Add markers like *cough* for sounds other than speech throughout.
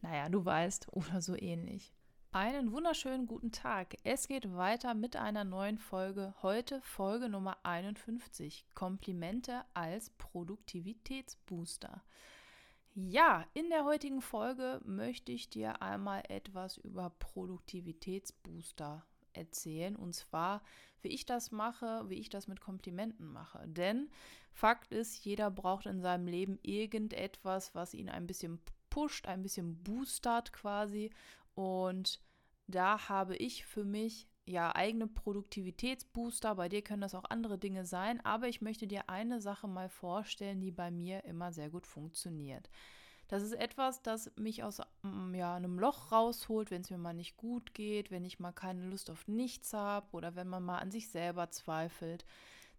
naja, du weißt, oder so ähnlich. Einen wunderschönen guten Tag. Es geht weiter mit einer neuen Folge. Heute Folge Nummer 51. Komplimente als Produktivitätsbooster. Ja, in der heutigen Folge möchte ich dir einmal etwas über Produktivitätsbooster erzählen. Und zwar, wie ich das mache, wie ich das mit Komplimenten mache. Denn Fakt ist, jeder braucht in seinem Leben irgendetwas, was ihn ein bisschen pusht, ein bisschen boostert quasi. Und da habe ich für mich ja eigene Produktivitätsbooster. Bei dir können das auch andere Dinge sein, aber ich möchte dir eine Sache mal vorstellen, die bei mir immer sehr gut funktioniert. Das ist etwas, das mich aus mm, ja, einem Loch rausholt, wenn es mir mal nicht gut geht, wenn ich mal keine Lust auf nichts habe oder wenn man mal an sich selber zweifelt.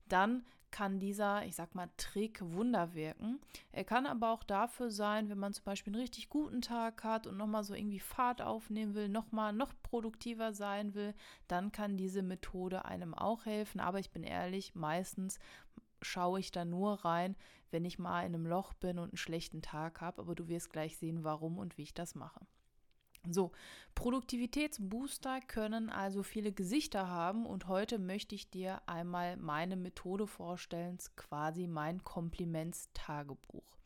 Dann kann dieser, ich sag mal, Trick Wunder wirken. Er kann aber auch dafür sein, wenn man zum Beispiel einen richtig guten Tag hat und nochmal so irgendwie Fahrt aufnehmen will, nochmal noch produktiver sein will, dann kann diese Methode einem auch helfen. Aber ich bin ehrlich, meistens schaue ich da nur rein, wenn ich mal in einem Loch bin und einen schlechten Tag habe. Aber du wirst gleich sehen, warum und wie ich das mache. So, Produktivitätsbooster können also viele Gesichter haben und heute möchte ich dir einmal meine Methode vorstellen, quasi mein Komplimentstagebuch.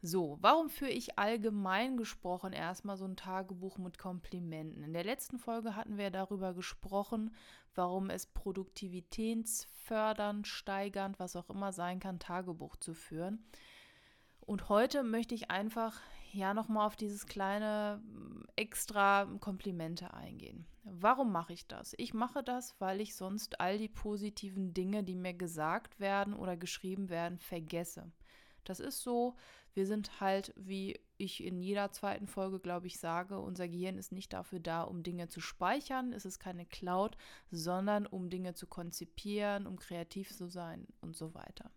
So, warum führe ich allgemein gesprochen erstmal so ein Tagebuch mit Komplimenten? In der letzten Folge hatten wir darüber gesprochen, warum es produktivitätsfördernd, steigernd, was auch immer sein kann, Tagebuch zu führen. Und heute möchte ich einfach ja nochmal auf dieses kleine extra Komplimente eingehen. Warum mache ich das? Ich mache das, weil ich sonst all die positiven Dinge, die mir gesagt werden oder geschrieben werden, vergesse. Das ist so, wir sind halt, wie ich in jeder zweiten Folge, glaube ich, sage, unser Gehirn ist nicht dafür da, um Dinge zu speichern, es ist keine Cloud, sondern um Dinge zu konzipieren, um kreativ zu sein und so weiter.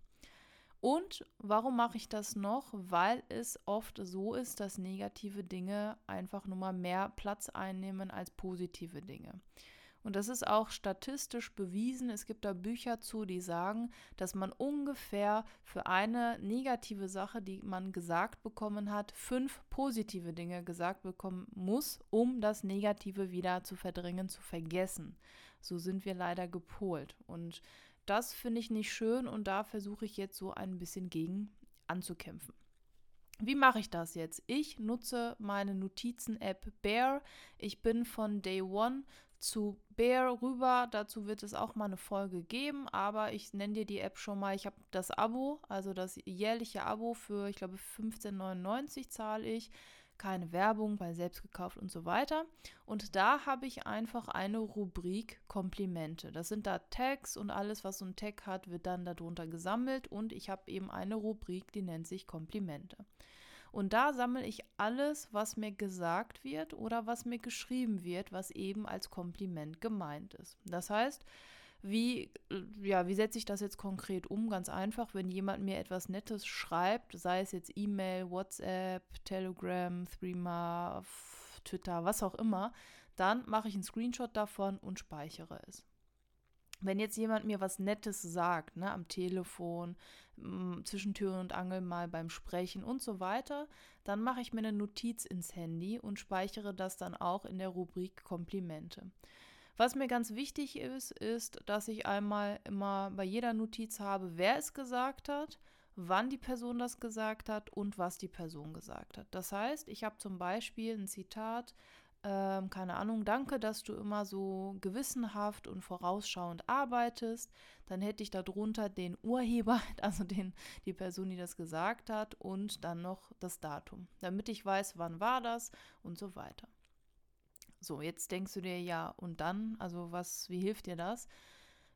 Und warum mache ich das noch? Weil es oft so ist, dass negative Dinge einfach nur mal mehr Platz einnehmen als positive Dinge. Und das ist auch statistisch bewiesen. Es gibt da Bücher zu, die sagen, dass man ungefähr für eine negative Sache, die man gesagt bekommen hat, fünf positive Dinge gesagt bekommen muss, um das Negative wieder zu verdrängen, zu vergessen. So sind wir leider gepolt. Und das finde ich nicht schön und da versuche ich jetzt so ein bisschen gegen anzukämpfen. Wie mache ich das jetzt? Ich nutze meine Notizen-App Bear. Ich bin von Day One zu Bear rüber. Dazu wird es auch mal eine Folge geben, aber ich nenne dir die App schon mal. Ich habe das Abo, also das jährliche Abo für, ich glaube, 15,99 zahle ich keine Werbung, weil selbst gekauft und so weiter. Und da habe ich einfach eine Rubrik Komplimente. Das sind da Tags und alles, was so ein Tag hat, wird dann darunter gesammelt und ich habe eben eine Rubrik, die nennt sich Komplimente. Und da sammle ich alles, was mir gesagt wird oder was mir geschrieben wird, was eben als Kompliment gemeint ist. Das heißt, wie, äh, ja, wie setze ich das jetzt konkret um? Ganz einfach, wenn jemand mir etwas Nettes schreibt, sei es jetzt E-Mail, WhatsApp, Telegram, Threema, Twitter, was auch immer, dann mache ich einen Screenshot davon und speichere es. Wenn jetzt jemand mir was Nettes sagt, ne, am Telefon, zwischen Tür und Angel mal beim Sprechen und so weiter, dann mache ich mir eine Notiz ins Handy und speichere das dann auch in der Rubrik Komplimente. Was mir ganz wichtig ist, ist, dass ich einmal immer bei jeder Notiz habe, wer es gesagt hat, wann die Person das gesagt hat und was die Person gesagt hat. Das heißt, ich habe zum Beispiel ein Zitat, ähm, keine Ahnung, danke, dass du immer so gewissenhaft und vorausschauend arbeitest. Dann hätte ich darunter den Urheber, *laughs* also den, die Person, die das gesagt hat, und dann noch das Datum, damit ich weiß, wann war das und so weiter. So, jetzt denkst du dir ja, und dann, also was, wie hilft dir das?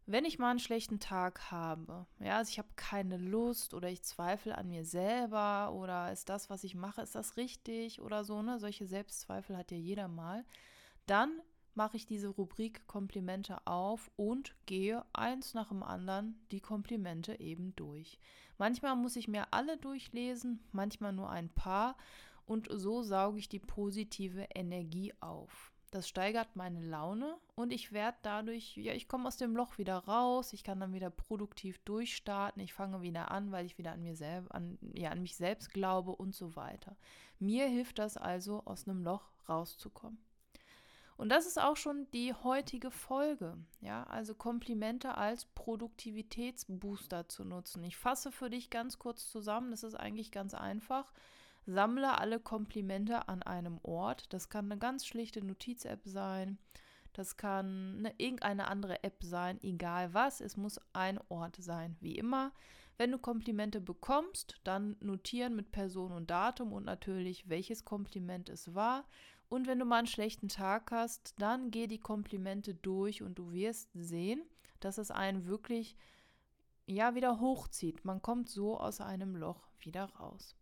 wenn ich mal einen schlechten Tag habe, ja, also ich habe keine Lust oder ich zweifle an mir selber oder ist das, was ich mache, ist das richtig oder so, ne? Solche Selbstzweifel hat ja jeder mal. Dann mache ich diese Rubrik Komplimente auf und gehe eins nach dem anderen die Komplimente eben durch. Manchmal muss ich mir alle durchlesen, manchmal nur ein paar und so sauge ich die positive Energie auf. Das steigert meine Laune und ich werde dadurch, ja, ich komme aus dem Loch wieder raus, ich kann dann wieder produktiv durchstarten, ich fange wieder an, weil ich wieder an mir selber, an, ja, an mich selbst glaube und so weiter. Mir hilft das also, aus einem Loch rauszukommen. Und das ist auch schon die heutige Folge. Ja, also Komplimente als Produktivitätsbooster zu nutzen. Ich fasse für dich ganz kurz zusammen. Das ist eigentlich ganz einfach. Sammle alle Komplimente an einem Ort. Das kann eine ganz schlichte Notiz-App sein. Das kann eine, irgendeine andere App sein, egal was. Es muss ein Ort sein, wie immer. Wenn du Komplimente bekommst, dann notieren mit Person und Datum und natürlich, welches Kompliment es war. Und wenn du mal einen schlechten Tag hast, dann geh die Komplimente durch und du wirst sehen, dass es einen wirklich ja wieder hochzieht. Man kommt so aus einem Loch wieder raus.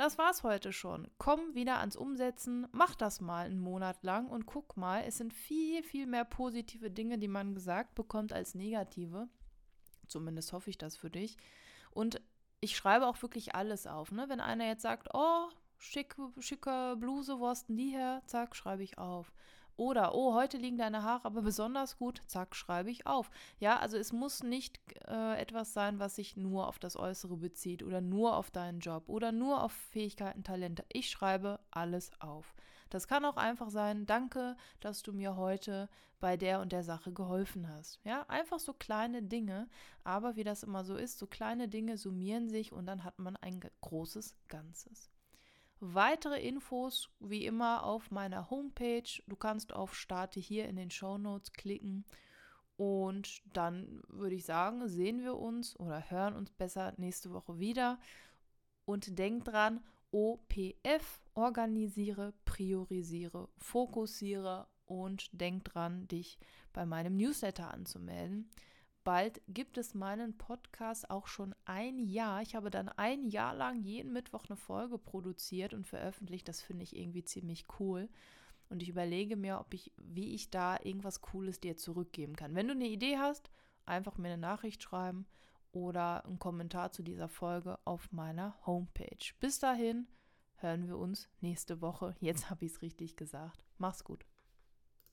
Das war's heute schon. Komm wieder ans Umsetzen, mach das mal einen Monat lang und guck mal, es sind viel, viel mehr positive Dinge, die man gesagt bekommt, als negative. Zumindest hoffe ich das für dich. Und ich schreibe auch wirklich alles auf. Ne? Wenn einer jetzt sagt, oh, schicke, schicke Bluse, wo hast denn die her? Zack, schreibe ich auf. Oder, oh, heute liegen deine Haare aber besonders gut, zack, schreibe ich auf. Ja, also es muss nicht äh, etwas sein, was sich nur auf das Äußere bezieht oder nur auf deinen Job oder nur auf Fähigkeiten, Talente. Ich schreibe alles auf. Das kann auch einfach sein, danke, dass du mir heute bei der und der Sache geholfen hast. Ja, einfach so kleine Dinge, aber wie das immer so ist, so kleine Dinge summieren sich und dann hat man ein großes Ganzes. Weitere Infos wie immer auf meiner Homepage. Du kannst auf Starte hier in den Show Notes klicken. Und dann würde ich sagen, sehen wir uns oder hören uns besser nächste Woche wieder. Und denk dran, OPF, organisiere, priorisiere, fokussiere und denk dran, dich bei meinem Newsletter anzumelden bald gibt es meinen Podcast auch schon ein Jahr. Ich habe dann ein Jahr lang jeden Mittwoch eine Folge produziert und veröffentlicht. Das finde ich irgendwie ziemlich cool. Und ich überlege mir, ob ich, wie ich da irgendwas Cooles dir zurückgeben kann. Wenn du eine Idee hast, einfach mir eine Nachricht schreiben oder einen Kommentar zu dieser Folge auf meiner Homepage. Bis dahin hören wir uns nächste Woche. Jetzt *laughs* habe ich es richtig gesagt. Mach's gut.